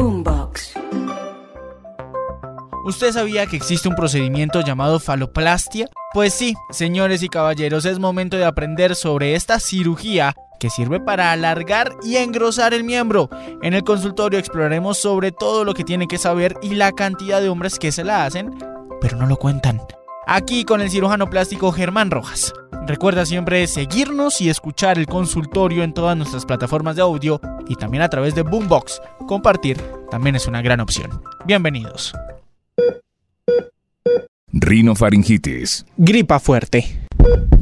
Boombox. ¿Usted sabía que existe un procedimiento llamado faloplastia? Pues sí, señores y caballeros, es momento de aprender sobre esta cirugía que sirve para alargar y engrosar el miembro. En el consultorio exploraremos sobre todo lo que tiene que saber y la cantidad de hombres que se la hacen, pero no lo cuentan. Aquí con el cirujano plástico Germán Rojas. Recuerda siempre seguirnos y escuchar el consultorio en todas nuestras plataformas de audio y también a través de Boombox. Compartir también es una gran opción. Bienvenidos. Rinofaringitis, Gripa fuerte.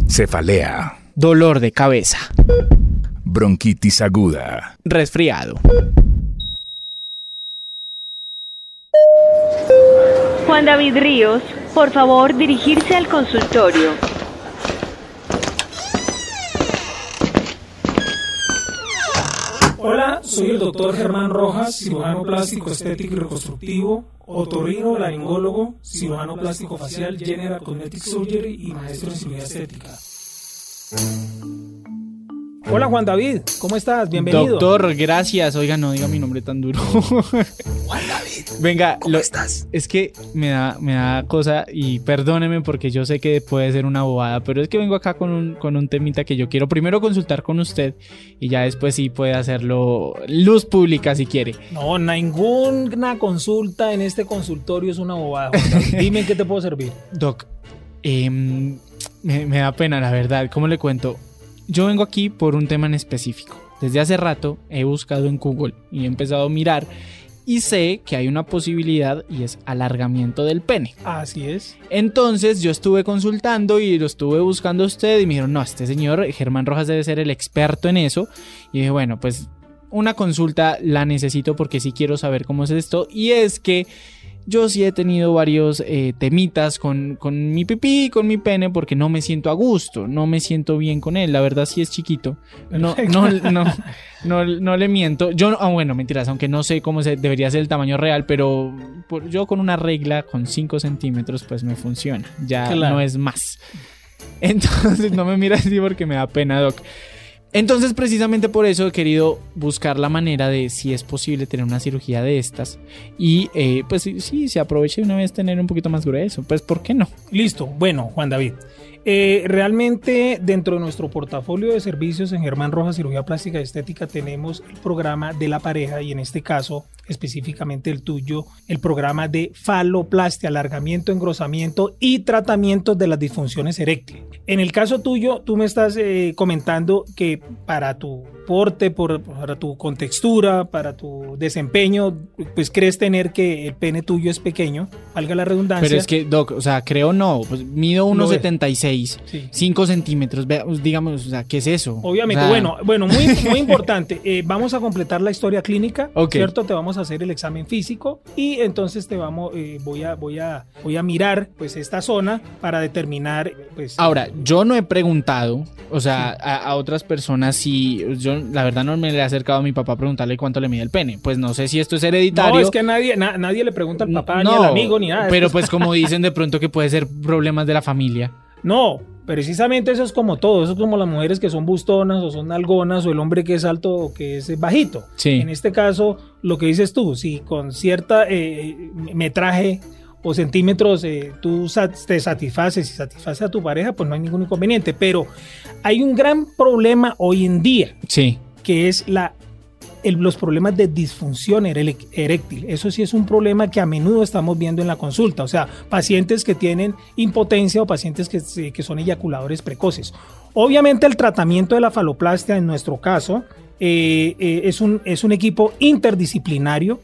cefalea, Dolor de cabeza. bronquitis aguda, Resfriado. Juan David Ríos, por favor dirigirse al consultorio. Soy el doctor Germán Rojas, cirujano plástico estético y reconstructivo, otorrino, laringólogo, cirujano plástico facial, general cosmetic surgery y maestro en cirugía estética. Hola Juan David, ¿cómo estás? Bienvenido. Doctor, gracias. Oiga, no diga mi nombre tan duro. Juan David. Venga, ¿cómo estás? Es que me da, me da cosa y perdóneme porque yo sé que puede ser una bobada, pero es que vengo acá con un, con un temita que yo quiero primero consultar con usted y ya después sí puede hacerlo luz pública si quiere. No, ninguna consulta en este consultorio es una bobada. Juan David. Dime en qué te puedo servir. Doc, em, me, me da pena, la verdad. ¿Cómo le cuento? Yo vengo aquí por un tema en específico. Desde hace rato he buscado en Google y he empezado a mirar y sé que hay una posibilidad y es alargamiento del pene. Así es. Entonces yo estuve consultando y lo estuve buscando a usted y me dijeron, no, este señor Germán Rojas debe ser el experto en eso. Y dije, bueno, pues una consulta la necesito porque sí quiero saber cómo es esto. Y es que yo sí he tenido varios eh, temitas con, con mi pipí y con mi pene porque no me siento a gusto, no me siento bien con él. La verdad sí es chiquito. No, no, no, no, no le miento. Yo, ah, bueno, mentiras, aunque no sé cómo se, debería ser el tamaño real, pero por- yo con una regla con 5 centímetros pues me funciona. Ya Claro. no es más. Entonces no me mira así porque me da pena, Doc. Entonces, precisamente por eso he querido buscar la manera de si es posible tener una cirugía de estas. Y eh, pues sí, se aprovecha de una vez tener un poquito más grueso. Pues, ¿por qué no? Listo. Bueno, Juan David. Eh, realmente dentro de nuestro portafolio de servicios en Germán Rojas Cirugía Plástica y Estética tenemos el programa de la pareja y en este caso específicamente el tuyo, el programa de faloplastia, alargamiento, engrosamiento y tratamiento de las disfunciones eréctiles. En el caso tuyo, tú me estás eh, comentando que para tu porte, por- para tu contextura, para tu desempeño, pues crees tener que el pene tuyo es pequeño, valga la redundancia. Pero es que, Doc, o sea, creo no. Pues mido Lo es. 1,76, Sí. 5 centímetros. Pues, digamos, o sea, ¿qué es eso? Obviamente, O sea, bueno, bueno, muy, muy importante. eh, vamos a completar la historia clínica, Ok. ¿cierto? Te vamos a hacer el examen físico y entonces te vamos, eh, voy a, voy a, voy a mirar, pues, esta zona para determinar, pues. Ahora, yo no he preguntado, o sea, a, a otras personas si yo, la verdad, no me le he acercado a mi papá a preguntarle cuánto le mide el pene. Pues no sé si esto es hereditario. no, es que nadie, na- nadie le pregunta al papá, ni al amigo, ni nada. Pero pues es- como dicen de pronto que puede ser problemas de la familia. No, precisamente eso es como todo. Eso es como las mujeres que son bustonas o son algonas o el hombre que es alto o que es bajito. Sí. En este caso, lo que dices tú, si con cierta eh, metraje o centímetros eh, tú te satisfaces y satisfaces a tu pareja, pues no hay ningún inconveniente. Pero hay un gran problema hoy en día Sí. que es la, los problemas de disfunción eréctil. Eso sí es un problema que a menudo estamos viendo en la consulta. O sea, pacientes que tienen impotencia o pacientes que, que son eyaculadores precoces. Obviamente el tratamiento de la faloplastia en nuestro caso eh, eh, es, un, es un equipo interdisciplinario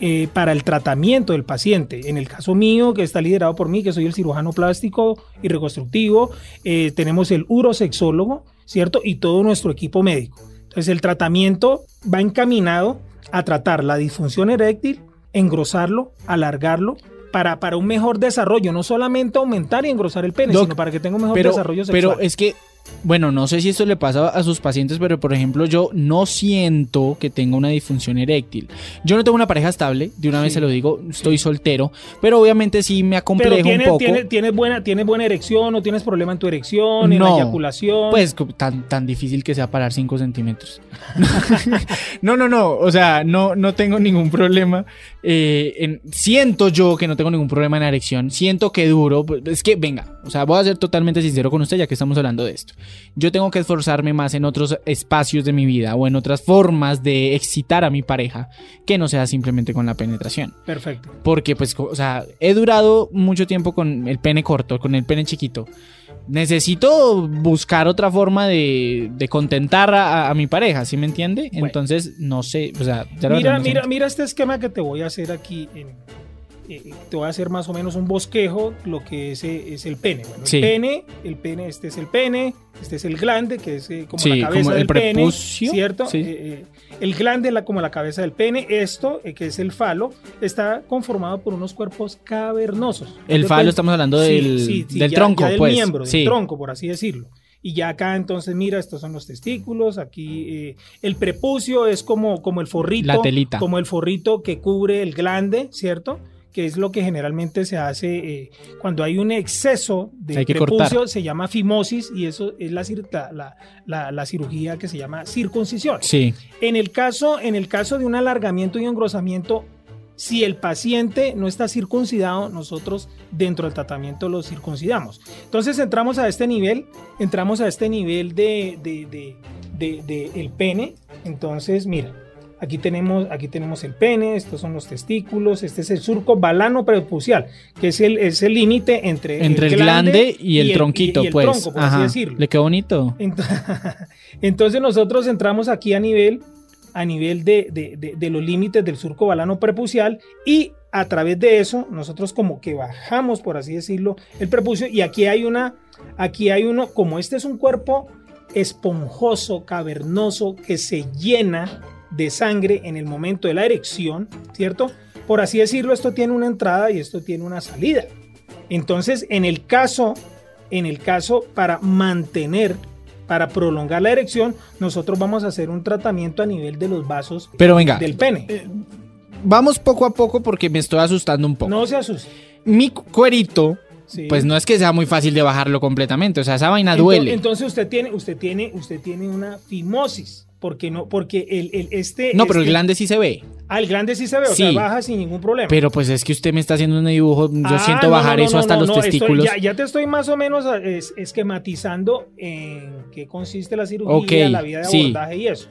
eh, para el tratamiento del paciente. En el caso mío, que está liderado por mí, que soy el cirujano plástico y reconstructivo, tenemos el urosexólogo, ¿cierto? Y todo nuestro equipo médico. Entonces el tratamiento va encaminado a tratar la disfunción eréctil, engrosarlo, alargarlo. Para, para un mejor desarrollo, no solamente aumentar y engrosar el pene, Doc, sino para que tenga un mejor Pero, desarrollo sexual. pero es que Bueno, no sé si esto le pasa a sus pacientes, pero por ejemplo, yo no siento que tenga una disfunción eréctil. Yo no tengo una pareja estable, de una vez se lo digo, estoy soltero, pero obviamente sí me Pero acomplejo un tienes, poco. tienes, tienes buena, tienes buena erección, no tienes problema en tu erección, en la No. eyaculación. Pues tan, tan difícil que sea parar 5 centímetros. no, no, no. O sea, no, no tengo ningún problema. eh, en- siento yo que no tengo ningún problema en la erección. Siento que duro. pues, Es que, venga, o sea, voy a ser totalmente sincero con usted ya que estamos hablando de esto. Yo tengo que esforzarme más en otros espacios de mi vida o en otras formas de excitar a mi pareja que no sea simplemente con la penetración. Perfecto. Porque, pues, o sea, he durado mucho tiempo con el pene corto, con el pene chiquito. Necesito buscar otra forma de, de contentar a, a mi pareja, ¿sí me entiende? Bueno. Entonces, no sé, o sea, ya Mira, mira, mira este esquema que te voy a hacer aquí. en- eh, te voy a hacer más o menos un bosquejo, lo que es, eh, es el pene. Bueno, Sí. El pene, el pene, este es el pene, este es el glande, que es eh, como Sí, la cabeza como el del pene, prepucio, ¿cierto? sí. Eh, eh, el glande es la, como la cabeza del pene. Esto, que es el falo, está conformado por unos cuerpos cavernosos. El ¿De falo, estamos hablando del, del ya- tronco, ya del pues. miembro, del tronco, por así decirlo. Y ya acá entonces, mira, estos son los testículos, aquí eh, el prepucio es como, como el forrito, La telita. como el forrito que cubre el glande, ¿cierto? Que es lo que generalmente se hace eh, cuando hay un exceso de prepucio, se llama fimosis y eso es la, la, la- cirugía que se llama circuncisión. Sí, En el caso, en el caso de un alargamiento y engrosamiento, si el paciente no está circuncidado, nosotros dentro del tratamiento lo circuncidamos. Entonces entramos a este nivel, entramos a este nivel de, de- de- de- de el pene. Entonces, mira, aquí tenemos, aquí tenemos el pene, estos son los testículos, este es el surco balano prepucial, que es el es el límite entre, entre el glande y el tronquito, y el pues. tronco, por así decirlo. Le quedó bonito. Ent- Entonces nosotros entramos aquí a nivel, a nivel de, de- de- de los límites del surco balano prepucial y a través de eso nosotros como que bajamos, por así decirlo, el prepucio y aquí hay una, aquí hay uno, como este es un cuerpo esponjoso, cavernoso, que se llena de sangre en el momento de la erección, ¿cierto? Por así decirlo, esto tiene una entrada y esto tiene una salida. Entonces, en el caso, en el caso para mantener, para prolongar la erección, nosotros vamos a hacer un tratamiento a nivel de los vasos Pero venga, del pene. vamos poco a poco porque me estoy asustando un poco. No se asuste. Mi cu- cuerito, Sí. pues no es que sea muy fácil de bajarlo completamente. O sea, esa vaina duele. Entonces usted tiene, usted tiene, usted tiene una fimosis. Porque no, porque el, el- este. no, pero el este- glande sí se ve. Ah, el grande sí se ve, o sea, Sí. baja sin ningún problema. Pero pues es que usted me está haciendo un dibujo. Yo Ah, siento no, bajar no, no, eso hasta los estoy- testículos. ya, ya te estoy más o menos es- esquematizando en qué consiste la cirugía, Ok, la vía de sí. abordaje y eso.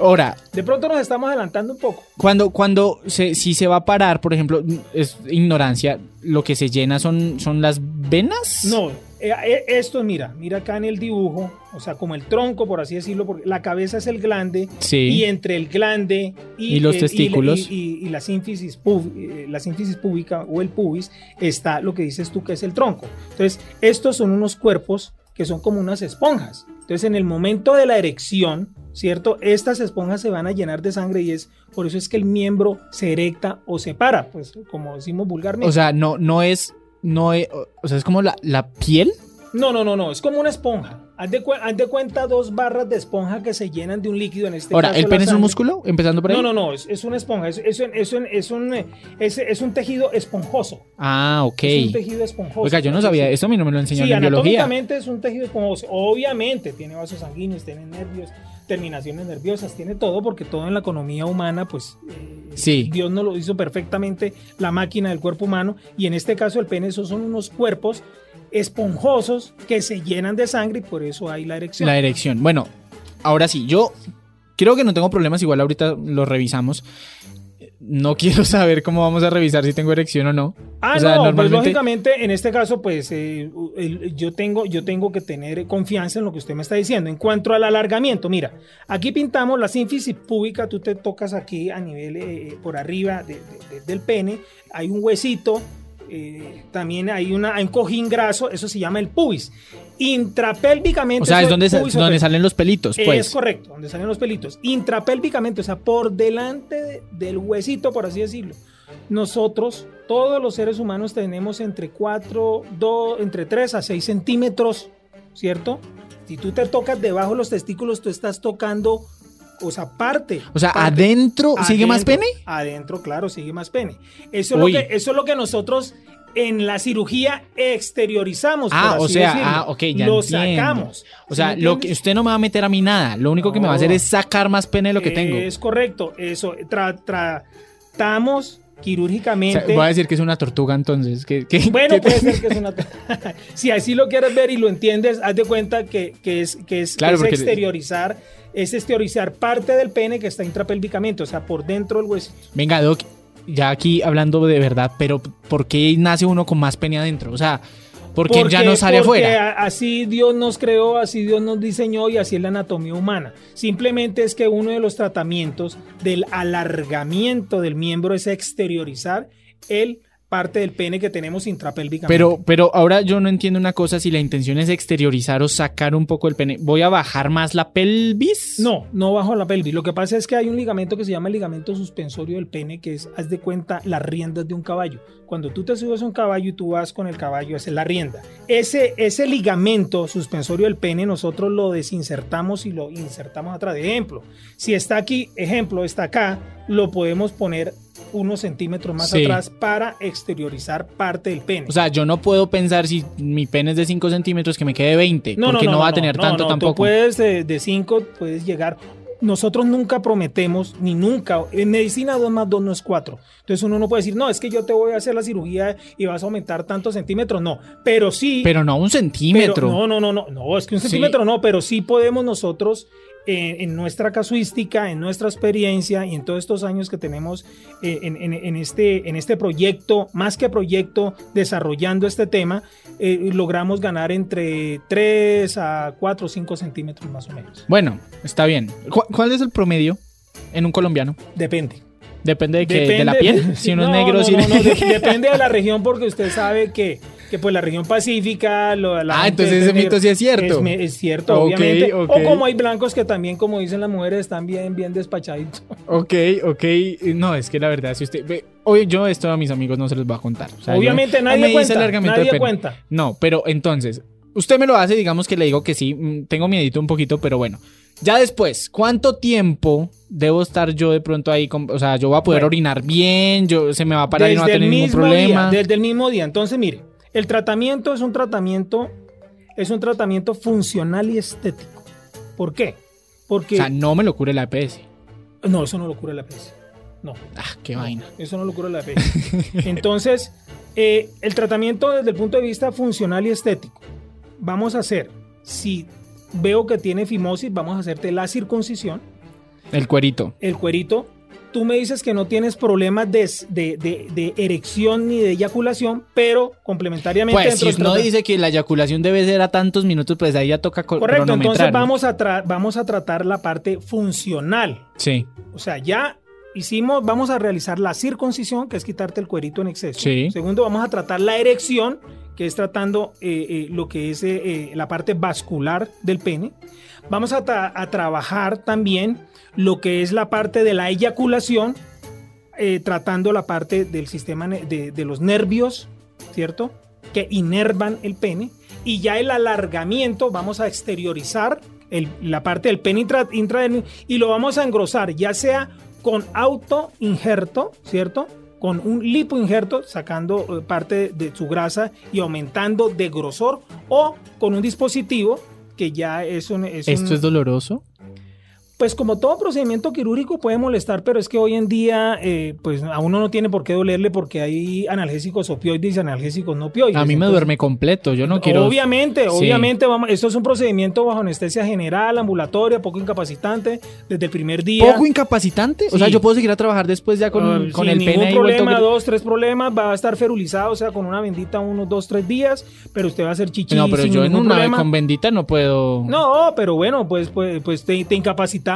Ahora, De pronto nos estamos adelantando un poco. cuando, cuando se, si se va a parar, por ejemplo, es ignorancia, lo que se llena son, son las venas. No, eh, eh, esto, mira, mira acá en el dibujo, o sea, como el tronco, por así decirlo, porque la cabeza es el glande Sí. y entre el glande y, Y los eh, testículos. y, y- y la sínfisis pub- eh, la sínfisis púbica o el pubis está lo que dices tú que es el tronco. Entonces, estos son unos cuerpos que son como unas esponjas. Entonces, en el momento de la erección, ¿cierto? Estas esponjas se van a llenar de sangre y es por eso es que el miembro se erecta o se para, pues como decimos vulgarmente. O sea, no, no es. No es, o sea, es como la, la piel. No, no, no, no, es como una esponja. Haz de, cu- haz de cuenta dos barras de esponja que se llenan de un líquido en este Ahora, caso ¿el pene es un músculo? Empezando por ahí. No, no, no, es, es una esponja, es, es un- es un, es, un, es- es un tejido esponjoso. Ah, ok. Es un tejido esponjoso. Oiga, yo no sabía, eso a mí no me lo enseñaron Sí, en biología. anatómicamente es un tejido esponjoso. Obviamente tiene vasos sanguíneos, tiene nervios, terminaciones nerviosas, tiene todo, porque todo en la economía humana, pues eh, Sí. Dios nos lo hizo perfectamente, la máquina del cuerpo humano, y en este caso el pene, esos son unos cuerpos esponjosos que se llenan de sangre y por eso hay la erección. La erección. Bueno, ahora sí, yo creo que no tengo problemas, igual ahorita lo revisamos. No quiero saber cómo vamos a revisar si tengo erección o no. Ah, O sea, no, pues normalmente- lógicamente en este caso, pues eh, yo, tengo, yo tengo que tener confianza en lo que usted me está diciendo. En cuanto al alargamiento, mira, aquí pintamos la sínfisis púbica, tú te tocas aquí a nivel eh, por arriba de- de- de- del pene, hay un huesito, eh, también hay, una, hay un cojín graso, eso se llama el pubis. Intrapélvicamente. O sea, es donde, pubis donde salen los pelitos, Es pues. correcto, donde salen los pelitos. Intrapélvicamente, o sea, por delante de- del huesito, por así decirlo. Nosotros, todos los seres humanos, tenemos entre 4, 2, entre 3 a 6 centímetros, ¿cierto? Si tú te tocas debajo de los testículos, tú estás tocando, o sea, parte. O sea, parte. adentro sigue más pene. Adentro, claro, sigue más pene. Eso es, lo que, eso es lo que nosotros en la cirugía exteriorizamos. Ah, por o sea, decirlo. ah, ok, ya Lo entiendo. sacamos. O ¿sí sea, lo que usted no me va a meter a mí nada. Lo único que me va a hacer es sacar más pene de lo que tengo. Es correcto, eso. Tra- tratamos O quirúrgicamente. sea, voy a decir que es una tortuga entonces. Bueno, que- puede ser que es una. si así lo quieres ver y lo entiendes, haz de cuenta que, que es, que es, que es exteriorizar, es exteriorizar parte del pene que está intrapélvicamente, o sea, por dentro del hueso. Venga, Doc, ya aquí hablando de verdad, pero ¿por qué nace uno con más pene adentro? O sea, ¿por qué ya no sale porque afuera? Así Dios nos creó, así Dios nos diseñó y así es la anatomía humana. Simplemente es que uno de los tratamientos del alargamiento del miembro es exteriorizar el parte del pene que tenemos intrapélvicamente. Pero, pero ahora yo no entiendo una cosa, si la intención es exteriorizar o sacar un poco el pene, ¿voy a bajar más la pelvis? No, no bajo la pelvis. Lo que pasa es que hay un ligamento que se llama el ligamento suspensorio del pene, que es, haz de cuenta, las riendas de un caballo. Cuando tú te subes a un caballo y tú vas con el caballo, esa es la rienda. Ese, ese ligamento suspensorio del pene, nosotros lo desinsertamos y lo insertamos atrás. De ejemplo, si está aquí, ejemplo, está acá, lo podemos poner unos centímetros más Sí. atrás para exteriorizar parte del pene. O sea, yo no puedo pensar si mi pene es de 5 centímetros que me quede 20, porque no, va a tener tanto no, tampoco. Tú puedes de 5, puedes llegar. Nosotros nunca prometemos, ni nunca, en medicina 2 más 2 no es 4. Entonces uno no puede decir, no, es que yo te voy a hacer la cirugía y vas a aumentar tantos centímetros. No, pero sí. Pero no un pero- centímetro. no, no, no, no, no, es que un Sí. centímetro no, pero sí podemos nosotros, eh, en nuestra casuística, en nuestra experiencia y en todos estos años que tenemos eh, en, en- en este, en este proyecto, más que proyecto, desarrollando este tema, eh, logramos ganar entre 3 a 4 o 5 centímetros más o menos. Bueno, está bien. ¿Cu- ¿Cuál es el promedio en un colombiano? Depende. Depende de, que, Depende de la piel. Si uno No, es negro, no, si no, no, de- depende de la región porque usted sabe que, que pues la región pacífica... lo- la Ah, entonces es ese mito sí es cierto. Es, cierto, obviamente. O como hay blancos que también, como dicen las mujeres, están bien, bien despachaditos. Ok, ok. No, es que la verdad, si usted. ve, Hoy yo esto a mis amigos no se los voy a contar. O sea, yo- Obviamente ah, nadie cuenta, nadie cuenta. No, pero entonces, usted me lo hace, digamos que le digo que sí. mm, Tengo miedito un poquito, pero bueno. Ya después, ¿cuánto tiempo debo estar yo de pronto ahí? con- o sea, yo voy a poder Bueno. orinar bien, yo se me va a parar y no va a tener ningún problema. día, desde el mismo día. Entonces, mire, el tratamiento es un tratamiento, es un tratamiento funcional y estético. ¿Por qué? Porque O sea, no me lo cure la EPS. no, eso no lo cura la EPS. No. Ah, qué vaina. Eso no lo cura la EPS. Entonces, eh, el tratamiento desde el punto de vista funcional y estético, vamos a hacer, si veo que tiene fimosis, vamos a hacerte la circuncisión, El cuerito. el cuerito. Tú me dices que no tienes problemas de, de- de- de erección ni de eyaculación, pero complementariamente Pues si trata- dice que la eyaculación debe ser a tantos minutos, pues ahí ya toca co- Correcto, entonces ¿no? vamos a, vamos a tratar la parte funcional. Sí, O sea, ya hicimos, vamos a realizar la circuncisión, que es quitarte el cuerito en exceso. Sí. Segundo, vamos a tratar la erección, que es tratando eh, eh, lo que es eh, la parte vascular del pene. Vamos a, a trabajar también lo que es la parte de la eyaculación, tratando la parte del sistema de, de los nervios, ¿cierto? Que inervan el pene. Y ya el alargamiento, vamos a exteriorizar la parte del pene intra, y lo vamos a engrosar, ya sea con auto injerto, ¿cierto? Con un lipoinjerto, sacando eh, parte de su grasa y aumentando de grosor, o con un dispositivo que ya es un. es ¿Esto un- es doloroso? Pues como todo procedimiento quirúrgico puede molestar, pero es que hoy en día eh, pues a uno no tiene por qué dolerle porque hay analgésicos opioides y analgésicos no opioides. A mí me Entonces, duerme completo, yo no quiero... Obviamente, Sí. obviamente, vamos, esto es un procedimiento bajo anestesia general, ambulatoria, poco incapacitante, desde el primer día. ¿Poco incapacitante? O sea, yo puedo seguir a trabajar después ya con, Ah, con sin el ningún pene ahí vuelto problema, dos, tres problemas, va a estar ferulizado, o sea, con una bendita unos dos, tres días, pero usted va a hacer chichi No, pero sin yo en una problema. con bendita no puedo... No, pero bueno, pues, pues, pues te, te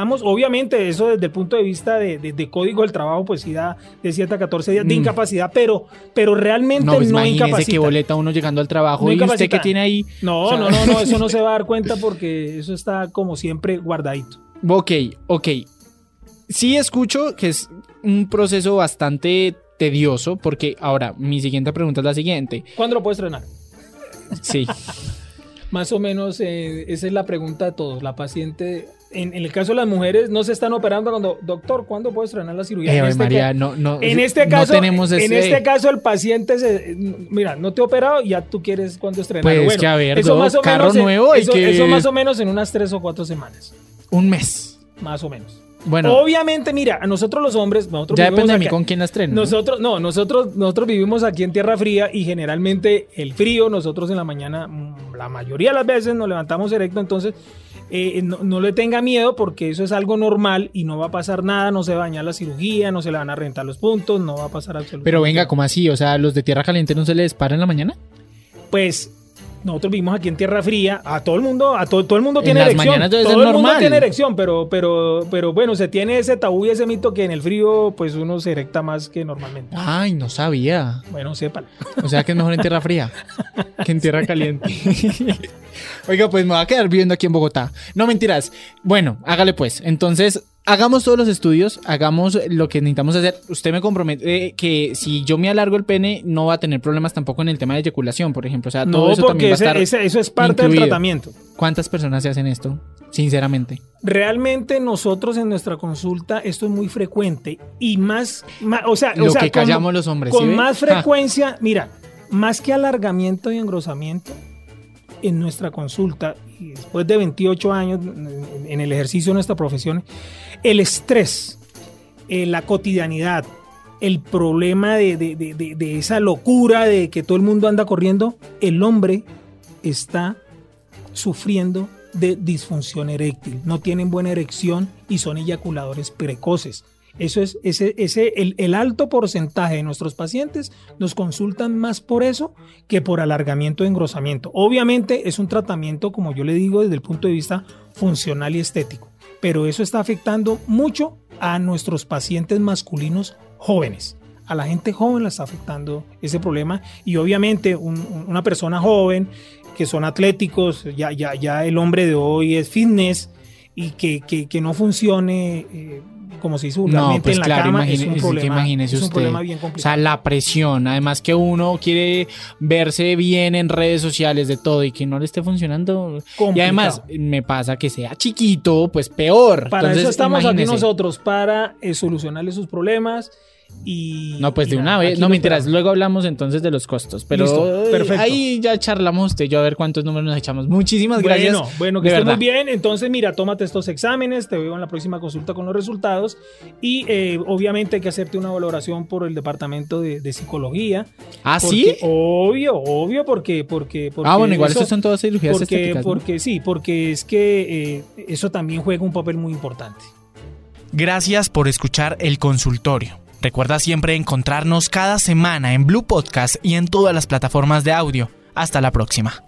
Obviamente, eso desde el punto de vista de, de- de código del trabajo, pues sí da de 7 a 14 días de Mm. incapacidad, pero, pero realmente No, no, pues incapacita. que boleta uno llegando al trabajo No y usted que tiene ahí... No, o sea- no, no, no, eso no se va a dar cuenta porque eso está como siempre guardadito. Ok, ok. Sí escucho que es un proceso bastante tedioso porque ahora mi siguiente pregunta es la siguiente. ¿Cuándo lo puedes estrenar? Sí. Más o menos eh, esa es la pregunta de todos. La paciente, en, en el caso de las mujeres, no se están operando cuando, doctor, ¿cuándo puedo estrenar la cirugía? Eh, en este, María, ca- no, no, en este no caso, tenemos en ese- este caso el paciente se, mira, no te he operado y ya tú quieres cuándo estrenar. Pues que, a ver, Doc, carro en- nuevo, hay eso, que- eso más o menos en unas tres o cuatro semanas, un mes. más o menos. Bueno, Obviamente, mira, a nosotros los hombres, nosotros ya depende de mí con quién la estreno. ¿no? nosotros, no, nosotros, nosotros vivimos aquí en tierra fría y generalmente el frío, nosotros en la mañana, mm, la mayoría de las veces nos levantamos erecto, entonces eh, no, no le tenga miedo porque eso es algo normal y no va a pasar nada, no se va a dañar la cirugía, no se le van a rentar los puntos, no va a pasar absolutamente Pero venga. ¿cómo así? O sea, ¿los de tierra caliente no se les para en la mañana? Pues nosotros vivimos aquí en tierra fría, a todo el mundo, a todo, todo el mundo En tiene las erección, mañanas debe todo ser el mundo normal. tiene erección, pero, pero, pero bueno, se tiene ese tabú y ese mito que en el frío pues uno se erecta más que normalmente. Ay, no sabía. Bueno, sépalo. O sea que es mejor en tierra fría que en tierra caliente. Oiga, pues me voy a quedar viviendo aquí en Bogotá. No mentiras. Bueno, hágale pues. Entonces, hagamos todos los estudios, hagamos lo que necesitamos hacer. Usted me compromete que si yo me alargo el pene, no va a tener problemas tampoco en el tema de eyaculación, por ejemplo. O sea, todo No, eso porque también va a estar. ese- eso es parte incluido. del tratamiento. ¿Cuántas personas se hacen esto? Sinceramente. Realmente nosotros en nuestra consulta esto es muy frecuente y más, o sea, Lo o sea, que con- callamos los hombres. con más Ja. frecuencia, mira, más que alargamiento y engrosamiento en nuestra consulta después de 28 años en- el ejercicio de nuestra profesión, el estrés, eh, la cotidianidad, el problema de- de- de- de esa locura de que todo el mundo anda corriendo, el hombre está sufriendo de disfunción eréctil, no tienen buena erección y son eyaculadores precoces. Eso es ese, ese el, el alto porcentaje de nuestros pacientes nos consultan más por eso que por alargamiento o engrosamiento. Obviamente es un tratamiento, como yo le digo, desde el punto de vista funcional y estético, pero eso está afectando mucho a nuestros pacientes masculinos jóvenes. A la gente joven la está afectando ese problema y obviamente un- una persona joven que son atléticos, ya, ya, ya el hombre de hoy es fitness y que, que, que no funcione eh, como se dice No, pues en la claro, cama imagine- es un problema, imagínese es un usted. problema bien O sea, la presión, además que uno quiere verse bien en redes sociales de todo y que no le esté funcionando. Y además, me pasa que sea chiquito, pues peor. para Entonces, eso estamos aquí nosotros, para eh, solucionarle sus problemas y... No, pues y de nada, una vez, no esperamos. luego hablamos entonces de los costos, pero Listo, perfecto. ahí ya charlamos usted y yo a ver cuántos números nos echamos. Muchísimas gracias. Bueno, bueno, que estés muy bien. Entonces, mira, tómate estos exámenes, te veo en la próxima consulta con los resultados y eh, obviamente hay que hacerte una valoración por el departamento de, de psicología. ¿Ah, Porque- sí? Obvio, obvio, porque... porque, porque Ah, bueno, igual eso- son todas cirugías porque, estéticas. ¿no? porque sí, porque es que eh, eso también juega un papel muy importante. Gracias por escuchar el consultorio. Recuerda siempre encontrarnos cada semana en Blue Podcast y en todas las plataformas de audio. Hasta la próxima.